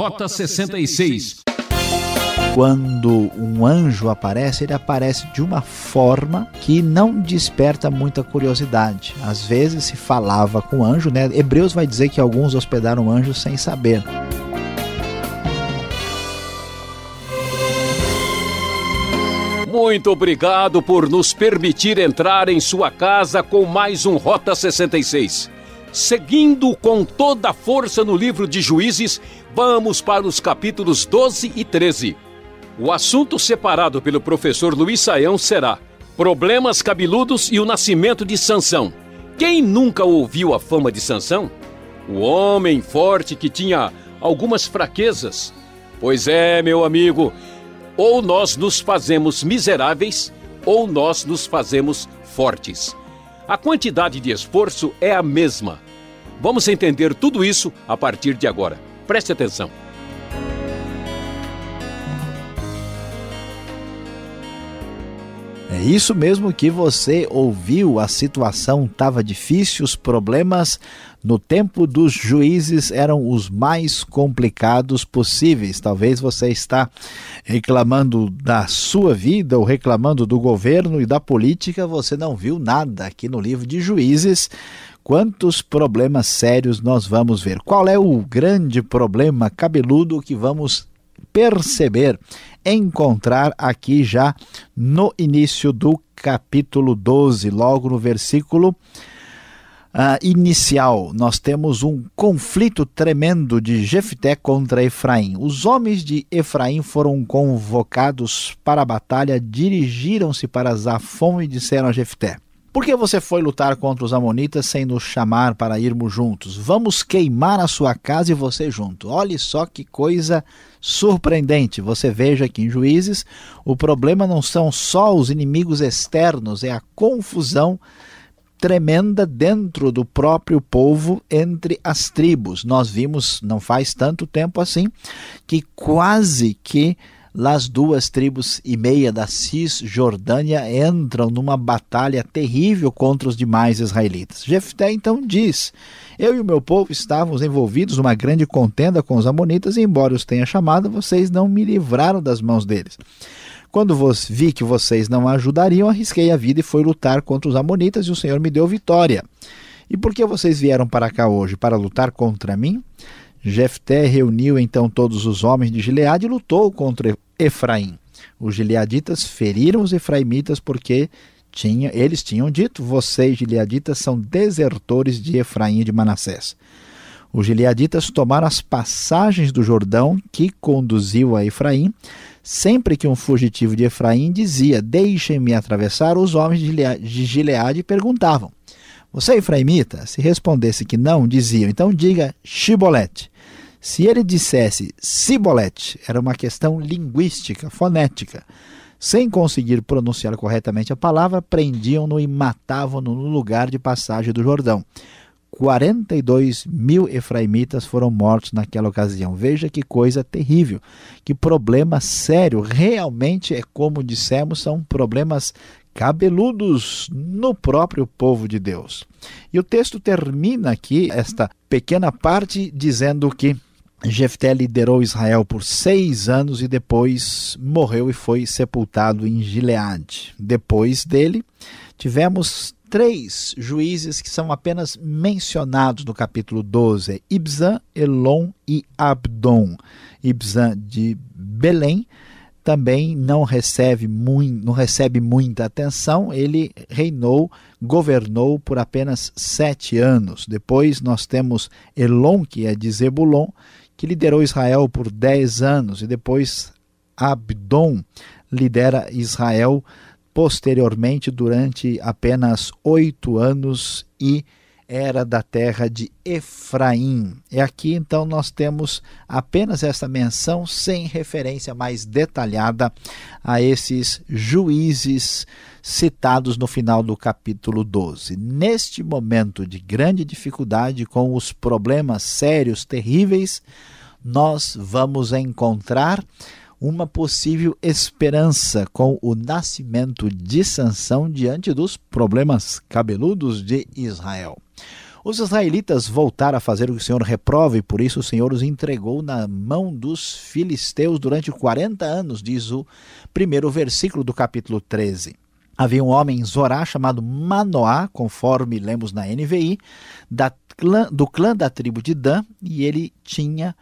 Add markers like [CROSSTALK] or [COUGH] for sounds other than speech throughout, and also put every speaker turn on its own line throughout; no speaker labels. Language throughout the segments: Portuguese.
Rota 66.
Quando um anjo aparece, ele aparece de uma forma que não desperta muita curiosidade. Às vezes se falava com o anjo, né? Hebreus vai dizer que alguns hospedaram anjos sem saber.
Muito obrigado por nos permitir entrar em sua casa com mais um Rota 66. Seguindo com toda a força no livro de Juízes, vamos para os capítulos 12 e 13. O assunto separado pelo professor Luiz Saião será Problemas cabeludos e o nascimento de Sansão. Quem nunca ouviu a fama de Sansão? O homem forte que tinha algumas fraquezas. Pois é, meu amigo, ou nós nos fazemos miseráveis, ou nós nos fazemos fortes. A quantidade de esforço é a mesma. Vamos entender tudo isso a partir de agora. Preste atenção.
É isso mesmo que você ouviu. A situação estava difícil, os problemas no tempo dos juízes eram os mais complicados possíveis. Talvez você está reclamando da sua vida ou reclamando do governo e da política, você não viu nada aqui no livro de Juízes. Quantos problemas sérios nós vamos ver? Qual é o grande problema cabeludo que vamos perceber, encontrar aqui já no início do capítulo 12, logo no versículo uh, inicial, nós temos um conflito tremendo de Jefté contra Efraim. Os homens de Efraim foram convocados para a batalha, dirigiram-se para Zafon e disseram a Jefté: por que você foi lutar contra os Amonitas sem nos chamar para irmos juntos? Vamos queimar a sua casa e você junto. Olhe só que coisa surpreendente. Você veja que em Juízes o problema não são só os inimigos externos, é a confusão tremenda dentro do próprio povo entre as tribos. Nós vimos não faz tanto tempo assim que quase que as duas tribos e meia da Cisjordânia entram numa batalha terrível contra os demais israelitas. Jefté então diz: Eu e o meu povo estávamos envolvidos numa grande contenda com os amonitas, e embora os tenha chamado, vocês não me livraram das mãos deles. Quando vi que vocês não ajudariam, arrisquei a vida e fui lutar contra os amonitas, e o Senhor me deu vitória. E por que vocês vieram para cá hoje? Para lutar contra mim? Jefté reuniu então todos os homens de Gileade e lutou contra Efraim. Os gileaditas feriram os efraimitas porque tinha, eles tinham dito: vocês, gileaditas, são desertores de Efraim e de Manassés. Os gileaditas tomaram as passagens do Jordão que conduziu a Efraim. Sempre que um fugitivo de Efraim dizia: Deixem-me atravessar, os homens de Gileade perguntavam: Você é efraimita? Se respondesse que não, diziam: Então diga Shibolete. Se ele dissesse cibolete, era uma questão linguística, fonética. Sem conseguir pronunciar corretamente a palavra, prendiam-no e matavam-no no lugar de passagem do Jordão. 42 mil efraimitas foram mortos naquela ocasião. Veja que coisa terrível, que problema sério. Realmente é como dissemos, são problemas cabeludos no próprio povo de Deus. E o texto termina aqui, esta pequena parte, dizendo que Jefté liderou Israel por seis anos e depois morreu e foi sepultado em Gileade. Depois dele, tivemos três juízes que são apenas mencionados no capítulo 12: Ibzan, Elon e Abdon. Ibzan de Belém também não recebe, muito, não recebe muita atenção. Ele reinou, governou por apenas sete anos. Depois nós temos Elon, que é de Zebulon, que liderou Israel por 10 anos, e depois Abdon lidera Israel posteriormente durante apenas oito anos e era da terra de Efraim. E aqui então nós temos apenas essa menção sem referência mais detalhada a esses juízes citados no final do capítulo 12. Neste momento de grande dificuldade, com os problemas sérios, terríveis, nós vamos encontrar uma possível esperança com o nascimento de Sansão diante dos problemas cabeludos de Israel. Os israelitas voltaram a fazer o que o Senhor reprova e por isso o Senhor os entregou na mão dos filisteus durante 40 anos, diz o primeiro versículo do capítulo 13. Havia um homem em Zorá chamado Manoá, conforme lemos na NVI, da clã, do clã da tribo de Dan, e ele tinha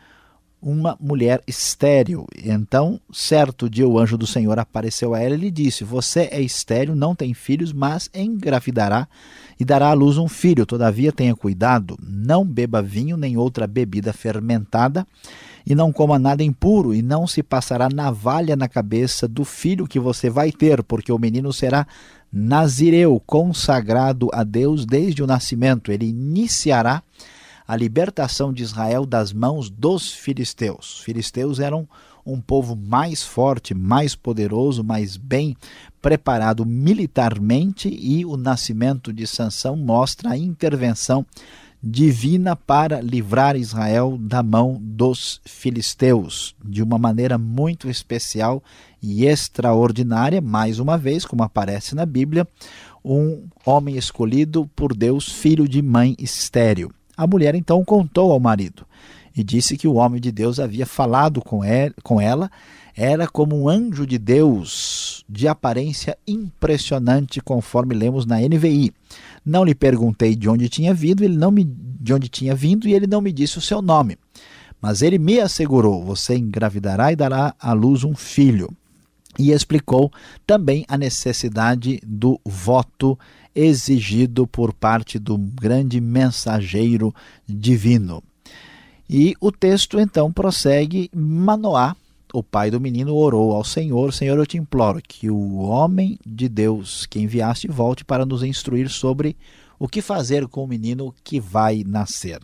uma mulher estéril. Então, certo dia, o anjo do Senhor apareceu a ela e lhe disse: Você é estéril, não tem filhos, mas engravidará e dará à luz um filho. Todavia, tenha cuidado, não beba vinho nem outra bebida fermentada, e não coma nada impuro, e não se passará navalha na cabeça do filho que você vai ter, porque o menino será nazireu, consagrado a Deus desde o nascimento. Ele iniciará a libertação de Israel das mãos dos filisteus. Os filisteus eram um povo mais forte, mais poderoso, mais bem preparado militarmente e o nascimento de Sansão mostra a intervenção divina para livrar Israel da mão dos filisteus de uma maneira muito especial e extraordinária, mais uma vez, como aparece na Bíblia, um homem escolhido por Deus, filho de mãe estéril. A mulher então contou ao marido e disse que o homem de Deus havia falado com ela, era como um anjo de Deus, de aparência impressionante, conforme lemos na NVI. Não lhe perguntei de onde tinha vindo, ele não me de onde tinha vindo e ele não me disse o seu nome. Mas ele me assegurou: você engravidará e dará à luz um filho. E explicou também a necessidade do voto exigido por parte do grande mensageiro divino. E o texto então prossegue: Manoá, o pai do menino, orou ao Senhor: Senhor, eu te imploro que o homem de Deus que enviaste volte para nos instruir sobre o que fazer com o menino que vai nascer.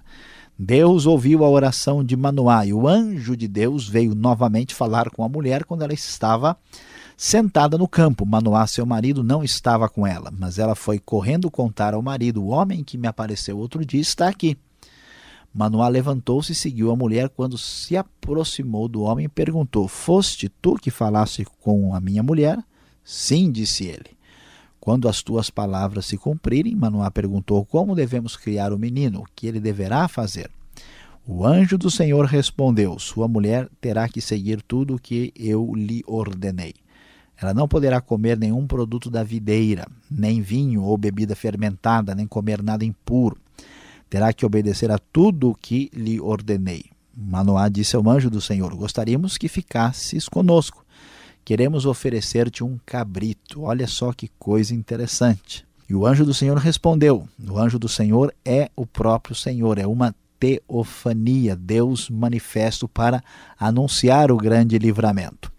Deus ouviu a oração de Manoá e o anjo de Deus veio novamente falar com a mulher quando ela estava sentada no campo. Manoá, seu marido, não estava com ela, mas ela foi correndo contar ao marido: O homem que me apareceu outro dia está aqui. Manoá levantou-se e seguiu a mulher. Quando se aproximou do homem, perguntou: Foste tu que falaste com a minha mulher? Sim, disse ele. Quando as tuas palavras se cumprirem, Manoá perguntou: Como devemos criar o menino? O que ele deverá fazer? O anjo do Senhor respondeu: Sua mulher terá que seguir tudo o que eu lhe ordenei. Ela não poderá comer nenhum produto da videira, nem vinho ou bebida fermentada, nem comer nada impuro. Terá que obedecer a tudo o que lhe ordenei. Manoá disse ao anjo do Senhor: Gostaríamos que ficasses conosco. Queremos oferecer-te um cabrito. Olha só que coisa interessante. E o anjo do Senhor respondeu: O anjo do Senhor é o próprio Senhor, é uma teofania, Deus manifesto para anunciar o grande livramento.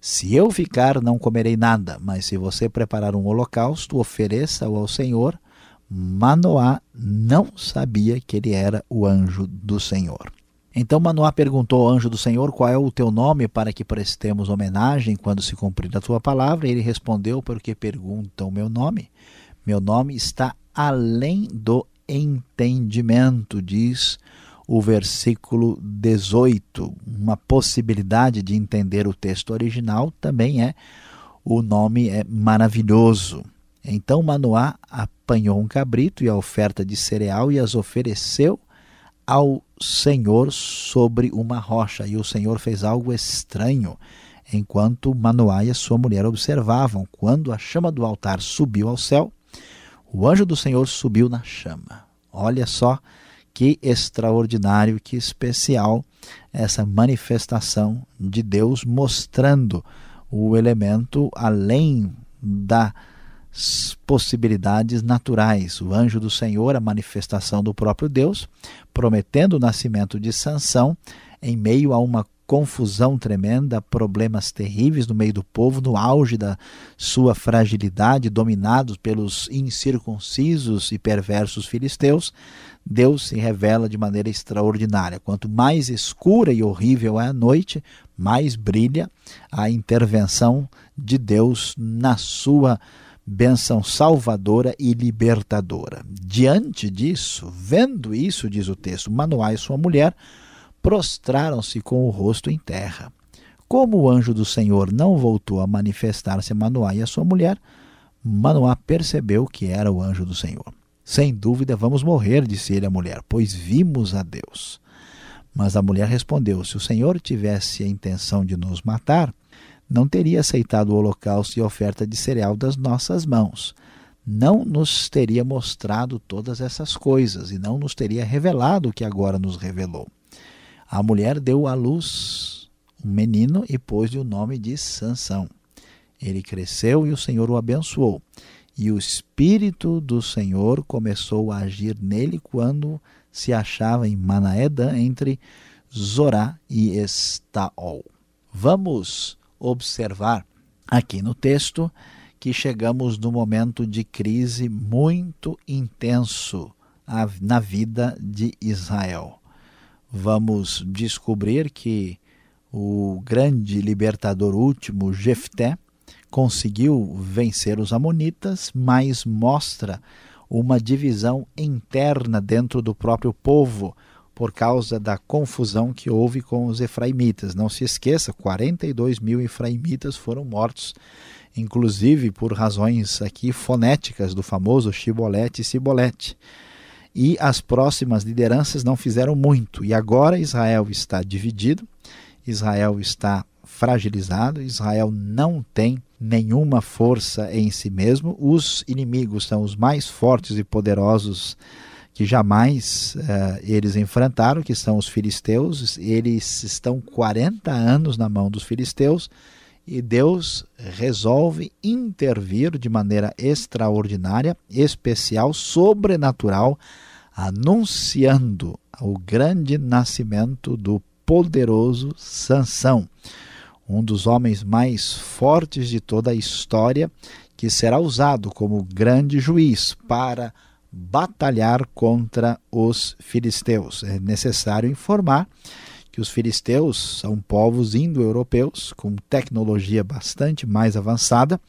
Se eu ficar, não comerei nada, mas se você preparar um holocausto, ofereça-o ao Senhor. Manoá não sabia que ele era o anjo do Senhor. Então Manoá perguntou ao anjo do Senhor qual é o teu nome para que prestemos homenagem quando se cumprir a tua palavra. E ele respondeu: Porque perguntam o meu nome? Meu nome está além do entendimento, diz o versículo 18. Uma possibilidade de entender o texto original também é o nome é maravilhoso. Então Manoá apanhou um cabrito e a oferta de cereal e as ofereceu ao Senhor sobre uma rocha. E o Senhor fez algo estranho enquanto Manoá e a sua mulher observavam. Quando a chama do altar subiu ao céu, o anjo do Senhor subiu na chama. Olha só que extraordinário, que especial essa manifestação de Deus mostrando o elemento além das possibilidades naturais. O anjo do Senhor, a manifestação do próprio Deus, prometendo o nascimento de Sansão em meio a uma confusão tremenda, problemas terríveis no meio do povo, no auge da sua fragilidade, dominados pelos incircuncisos e perversos filisteus, Deus se revela de maneira extraordinária. Quanto mais escura e horrível é a noite, mais brilha a intervenção de Deus na sua bênção salvadora e libertadora. Diante disso, vendo isso, diz o texto, Manoá e sua mulher prostraram-se com o rosto em terra. Como o anjo do Senhor não voltou a manifestar-se a Manoá e a sua mulher, Manoá percebeu que era o anjo do Senhor. Sem dúvida vamos morrer, disse ele à mulher, pois vimos a Deus. Mas a mulher respondeu: Se o Senhor tivesse a intenção de nos matar, não teria aceitado o holocausto e a oferta de cereal das nossas mãos. Não nos teria mostrado todas essas coisas e não nos teria revelado o que agora nos revelou. A mulher deu à luz um menino e pôs-lhe o nome de Sansão. Ele cresceu e o Senhor o abençoou. E o Espírito do Senhor começou a agir nele quando se achava em Manaedã, entre Zorá e Estaol. Vamos observar aqui no texto que chegamos num momento de crise muito intenso na vida de Israel. Vamos descobrir que o grande libertador último, Jefté, conseguiu vencer os amonitas, mas mostra uma divisão interna dentro do próprio povo por causa da confusão que houve com os efraimitas. Não se esqueça, 42 mil efraimitas foram mortos, inclusive por razões aqui fonéticas do famoso Shibolete e Sibolete. E as próximas lideranças não fizeram muito. E agora Israel está dividido, Israel está fragilizado, Israel não tem nenhuma força em si mesmo. Os inimigos são os mais fortes e poderosos que jamais uh, eles enfrentaram, que são os filisteus. Eles estão 40 anos na mão dos filisteus e Deus resolve intervir de maneira extraordinária, especial, sobrenatural, anunciando o grande nascimento do poderoso Sansão um dos homens mais fortes de toda a história, que será usado como grande juiz para batalhar contra os filisteus. É necessário informar que os filisteus são povos indo-europeus com tecnologia bastante mais avançada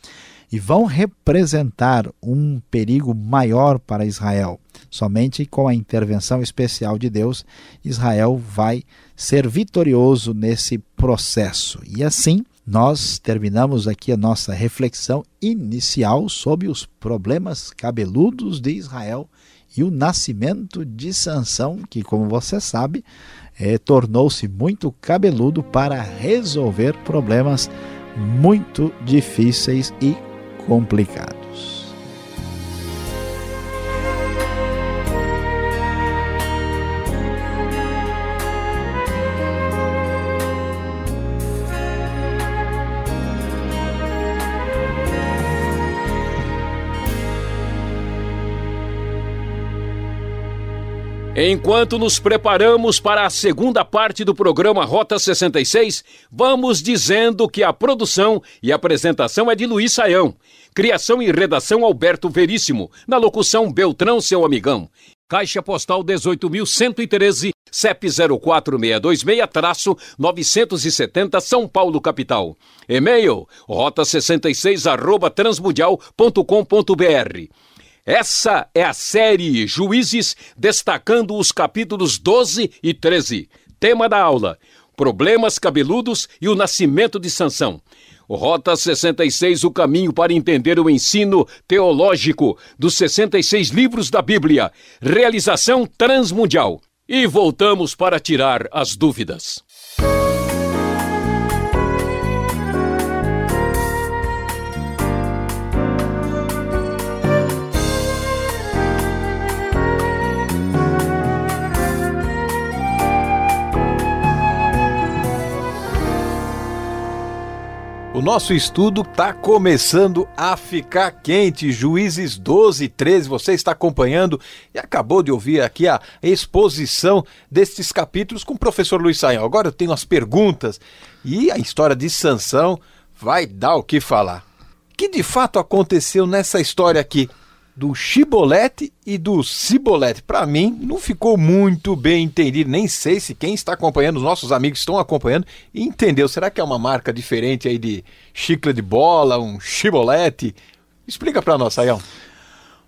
e vão representar um perigo maior para Israel. Somente com a intervenção especial de Deus, Israel vai ser vitorioso nesse processo. E assim, nós terminamos aqui a nossa reflexão inicial sobre os problemas cabeludos de Israel e o nascimento de Sansão, que, como você sabe, é, tornou-se muito cabeludo para resolver problemas muito difíceis e complicados.
Enquanto nos preparamos para a segunda parte do programa Rota 66, vamos dizendo que a produção e apresentação é de Luiz Saião. Criação e redação Alberto Veríssimo. Na locução Beltrão, seu amigão. Caixa Postal 18.113, CEP 04626-970 São Paulo, capital. E-mail rota66 arroba transmundial.com.br. Essa é a série Juízes destacando os capítulos 12 e 13. Tema da aula: Problemas cabeludos e o nascimento de Sansão. Rota 66, o caminho para entender o ensino teológico dos 66 livros da Bíblia. Realização transmundial. E voltamos para tirar as dúvidas.
Nosso estudo está começando a ficar quente. Juízes 12 e 13, você está acompanhando e acabou de ouvir aqui a exposição destes capítulos com o professor Luiz Saião. Agora eu tenho as perguntas e a história de Sansão vai dar o que falar. O que de fato aconteceu nessa história aqui? Do Chibolete e do Cibolete. Para mim, não ficou muito bem entendido. Nem sei se quem está acompanhando, os nossos amigos estão acompanhando, entendeu. Será que é uma marca diferente aí de chicla de bola, um Chibolete? Explica para nós, Sayão.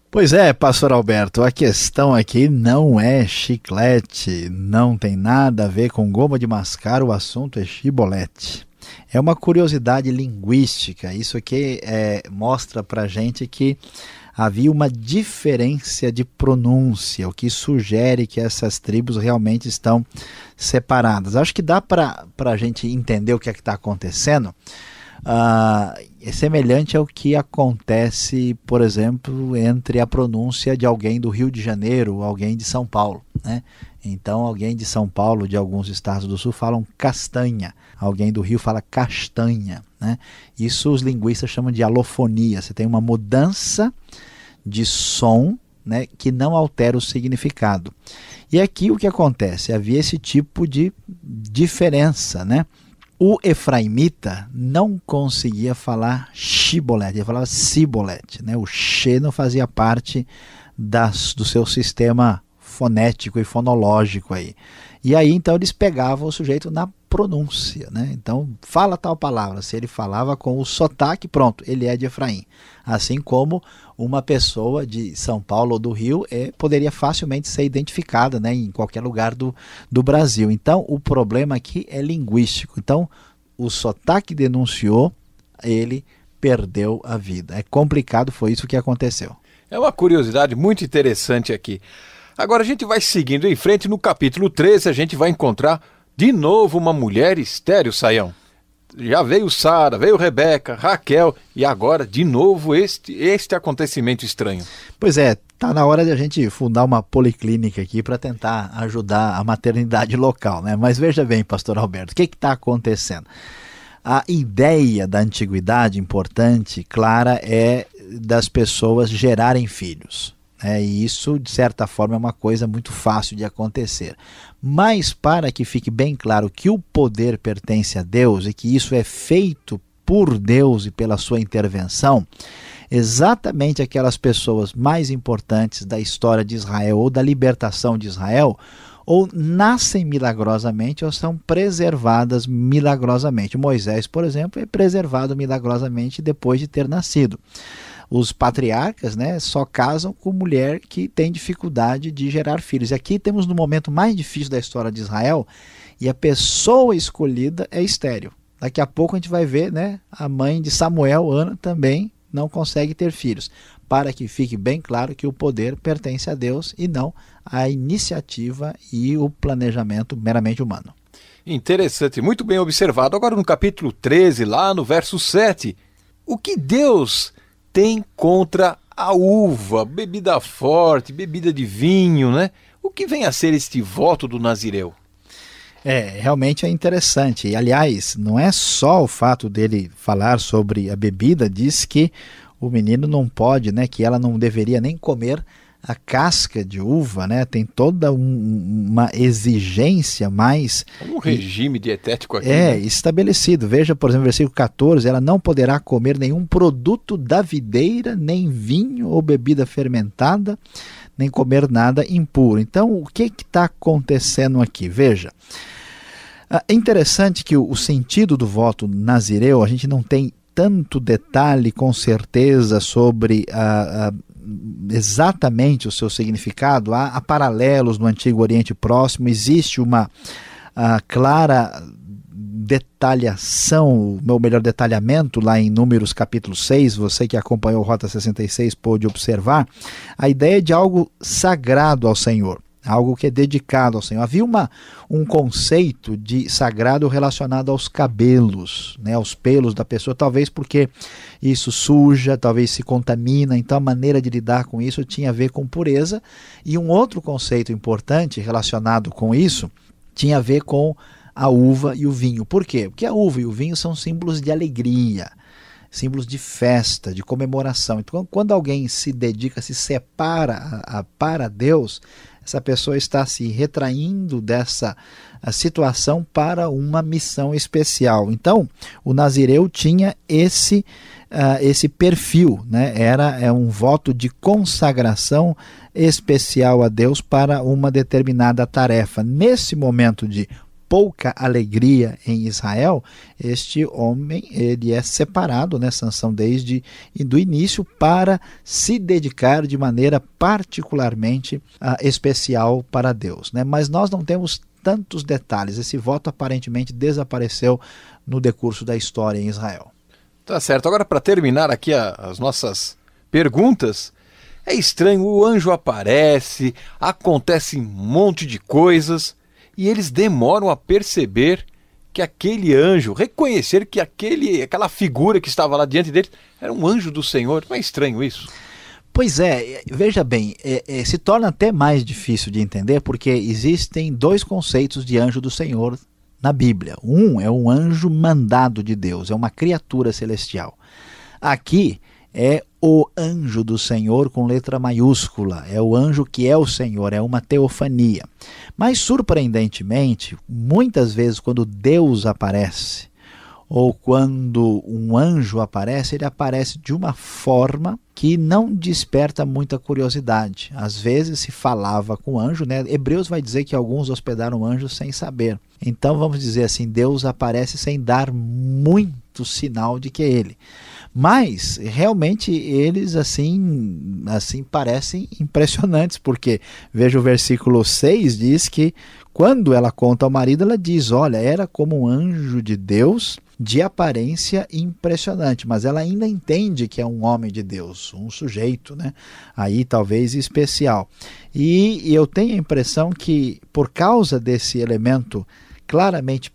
Pois é, pastor Alberto, a questão aqui não é chiclete, não tem nada a ver com goma de mascar, o assunto é chibolete. É uma curiosidade linguística, isso aqui é, mostra para gente que havia uma diferença de pronúncia, o que sugere que essas tribos realmente estão separadas. Acho que dá para a gente entender o que é está acontecendo. Uh, é semelhante ao que acontece, por exemplo, entre a pronúncia de alguém do Rio de Janeiro alguém de São Paulo. Né? Então, alguém de São Paulo, de alguns estados do sul, falam castanha, alguém do Rio fala castanha. Né? Isso os linguistas chamam de alofonia. Você tem uma mudança de som né, que não altera o significado. E aqui o que acontece? Havia esse tipo de diferença. Né? O efraimita não conseguia falar shibolete, ele falava cibolete. Né? O she não fazia parte das, do seu sistema fonético e fonológico aí. E aí então eles pegavam o sujeito na pronúncia, né? Então fala tal palavra, se ele falava com o sotaque, pronto, ele é de Efraim. Assim como uma pessoa de São Paulo ou do Rio é, poderia facilmente ser identificada, né, em qualquer lugar do, do Brasil. Então o problema aqui é linguístico. Então o sotaque denunciou, ele perdeu a vida. É complicado, foi isso que aconteceu.
É uma curiosidade muito interessante aqui. Agora a gente vai seguindo em frente, no capítulo 13 a gente vai encontrar de novo uma mulher estéreo, Saião. Já veio Sara, veio Rebeca, Raquel e agora de novo este, este acontecimento estranho.
Pois é, tá na hora de a gente fundar uma policlínica aqui para tentar ajudar a maternidade local, né? Mas veja bem, pastor Alberto, o que está acontecendo? A ideia da antiguidade importante, clara, é das pessoas gerarem filhos. É, e isso, de certa forma, é uma coisa muito fácil de acontecer. Mas, para que fique bem claro que o poder pertence a Deus e que isso é feito por Deus e pela sua intervenção, exatamente aquelas pessoas mais importantes da história de Israel ou da libertação de Israel, ou nascem milagrosamente ou são preservadas milagrosamente. Moisés, por exemplo, é preservado milagrosamente depois de ter nascido os patriarcas né, só casam com mulher que tem dificuldade de gerar filhos. E aqui temos no momento mais difícil da história de Israel, e a pessoa escolhida é estéreo. Daqui a pouco a gente vai ver né, a mãe de Samuel, Ana, também não consegue ter filhos. Para que fique bem claro que o poder pertence a Deus e não à iniciativa e o planejamento meramente humano.
Interessante, muito bem observado. Agora no capítulo 13, lá no verso 7, o que Deus tem contra a uva, bebida forte, bebida de vinho, né? O que vem a ser este voto do Nazireu?
É, realmente é interessante. E, aliás, não é só o fato dele falar sobre a bebida, diz que o menino não pode, né, que ela não deveria nem comer a casca de uva, né, tem toda um, uma exigência mais.
Um regime dietético aqui.
É, né? estabelecido. Veja, por exemplo, versículo 14: ela não poderá comer nenhum produto da videira, nem vinho ou bebida fermentada, nem comer nada impuro. Então, o que está acontecendo aqui? Veja. É interessante que o, o sentido do voto nazireu, a gente não tem tanto detalhe com certeza sobre a, a exatamente o seu significado. Há, há paralelos no Antigo Oriente Próximo, existe uma clara detalhação, o melhor detalhamento lá em Números capítulo 6, você que acompanhou Rota 66 pôde observar, a ideia de algo sagrado ao Senhor algo que é dedicado ao Senhor. Havia uma, um conceito de sagrado relacionado aos cabelos, né, aos pelos da pessoa, talvez porque isso suja, talvez se contamina, então a maneira de lidar com isso tinha a ver com pureza. E um outro conceito importante relacionado com isso tinha a ver com a uva e o vinho. Por quê? Porque a uva e o vinho são símbolos de alegria símbolos de festa, de comemoração. Então, quando alguém se dedica, se separa a, a, para Deus, essa pessoa está se retraindo dessa situação para uma missão especial. Então, o Nazireu tinha esse uh, esse perfil, né? Era é um voto de consagração especial a Deus para uma determinada tarefa. Nesse momento de pouca alegria em Israel, este homem ele é separado, né, Sansão, desde do início para se dedicar de maneira particularmente uh, especial para Deus. Né? Mas nós não temos tantos detalhes. Esse voto aparentemente desapareceu no decurso da história em Israel.
Tá certo. Agora, para terminar aqui a, as nossas perguntas, É estranho, o anjo aparece, acontece um monte de coisas e eles demoram a perceber que aquele anjo, reconhecer que aquele, aquela figura que estava lá diante deles era um anjo do Senhor. Não é estranho isso?
Pois é, veja bem, é, é, se torna até mais difícil de entender porque existem dois conceitos de anjo do Senhor na Bíblia. Um é um anjo mandado de Deus, é uma criatura celestial. Aqui é o anjo do Senhor com letra maiúscula, é o anjo que é o Senhor, é uma teofania. Mas surpreendentemente, muitas vezes quando Deus aparece, ou quando um anjo aparece, ele aparece de uma forma que não desperta muita curiosidade. Às vezes se falava com anjo, né? Hebreus vai dizer que alguns hospedaram anjos sem saber. Então vamos dizer assim, Deus aparece sem dar muito sinal de que é ele. Mas realmente eles assim, assim parecem impressionantes, porque veja o versículo 6 diz que quando ela conta ao marido, ela diz: "Olha, era como um anjo de Deus, de aparência impressionante, mas ela ainda entende que é um homem de Deus, um sujeito, né? Aí talvez especial. E eu tenho a impressão que por causa desse elemento claramente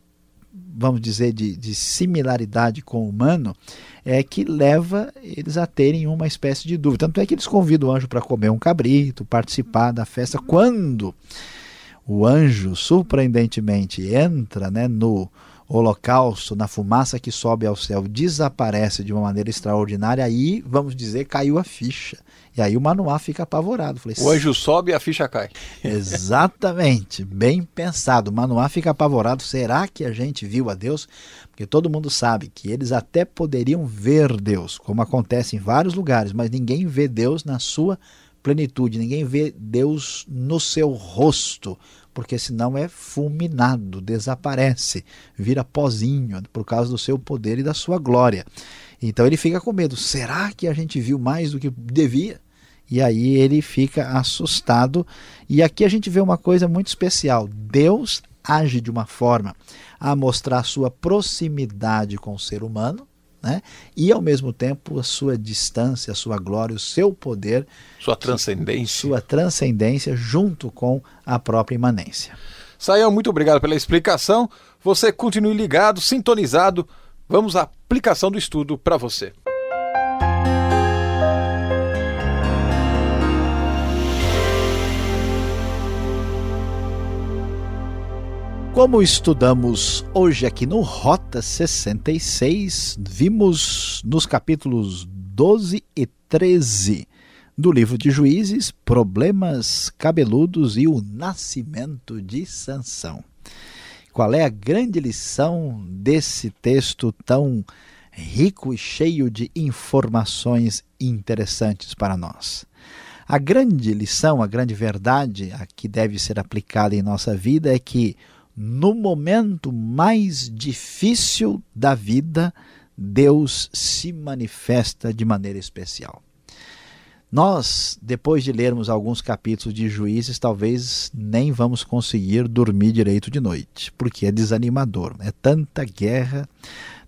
vamos dizer, de, de similaridade com o humano, é que leva eles a terem uma espécie de dúvida. Tanto é que eles convidam o anjo para comer um cabrito, participar da festa. Quando o anjo, surpreendentemente, entra né, no holocausto, na fumaça que sobe ao céu, desaparece de uma maneira extraordinária, aí, vamos dizer, caiu a ficha. E aí o Manoá fica apavorado.
Falei, o anjo sobe e a ficha cai. [LAUGHS]
Exatamente, bem pensado. O Manoá fica apavorado. Será que a gente viu a Deus? Porque todo mundo sabe que eles até poderiam ver Deus, como acontece em vários lugares, mas ninguém vê Deus na sua plenitude, ninguém vê Deus no seu rosto, porque senão é fulminado, desaparece, vira pozinho por causa do seu poder e da sua glória. Então ele fica com medo. Será que a gente viu mais do que devia? E aí ele fica assustado. E aqui a gente vê uma coisa muito especial. Deus age de uma forma a mostrar sua proximidade com o ser humano, né? e ao mesmo tempo a sua distância, a sua glória, o seu poder,
sua transcendência,
sua transcendência junto com a própria imanência.
Saião, muito obrigado pela explicação. Você continue ligado, sintonizado. Vamos à aplicação do estudo para você.
Como estudamos hoje aqui no Rota 66, vimos nos capítulos 12 e 13 do livro de Juízes problemas cabeludos e o nascimento de Sansão. Qual é a grande lição desse texto tão rico e cheio de informações interessantes para nós? A grande lição, a grande verdade a que deve ser aplicada em nossa vida é que no momento mais difícil da vida, Deus se manifesta de maneira especial. Nós, depois de lermos alguns capítulos de Juízes, talvez nem vamos conseguir dormir direito de noite, porque é desanimador. É tanta guerra,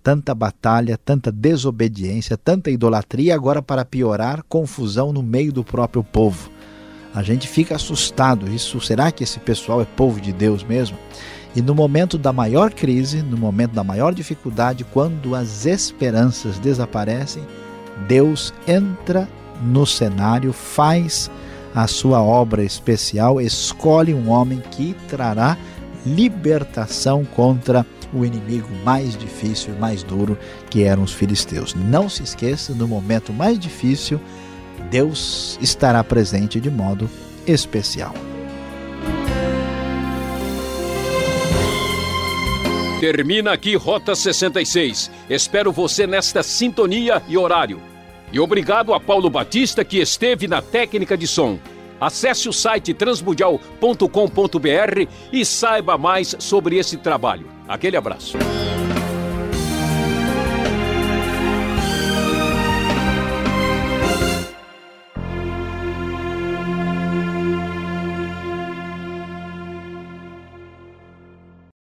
tanta batalha, tanta desobediência, tanta idolatria, agora para piorar, confusão no meio do próprio povo. A gente fica assustado. Isso será que esse pessoal é povo de Deus mesmo? E no momento da maior crise, no momento da maior dificuldade, quando as esperanças desaparecem, Deus entra no cenário, faz a sua obra especial, escolhe um homem que trará libertação contra o inimigo mais difícil e mais duro, que eram os filisteus. Não se esqueça, no momento mais difícil, Deus estará presente de modo especial.
Termina aqui Rota 66. Espero você nesta sintonia e horário. E obrigado a Paulo Batista que esteve na técnica de som. Acesse o site transmundial.com.br e saiba mais sobre esse trabalho. Aquele abraço.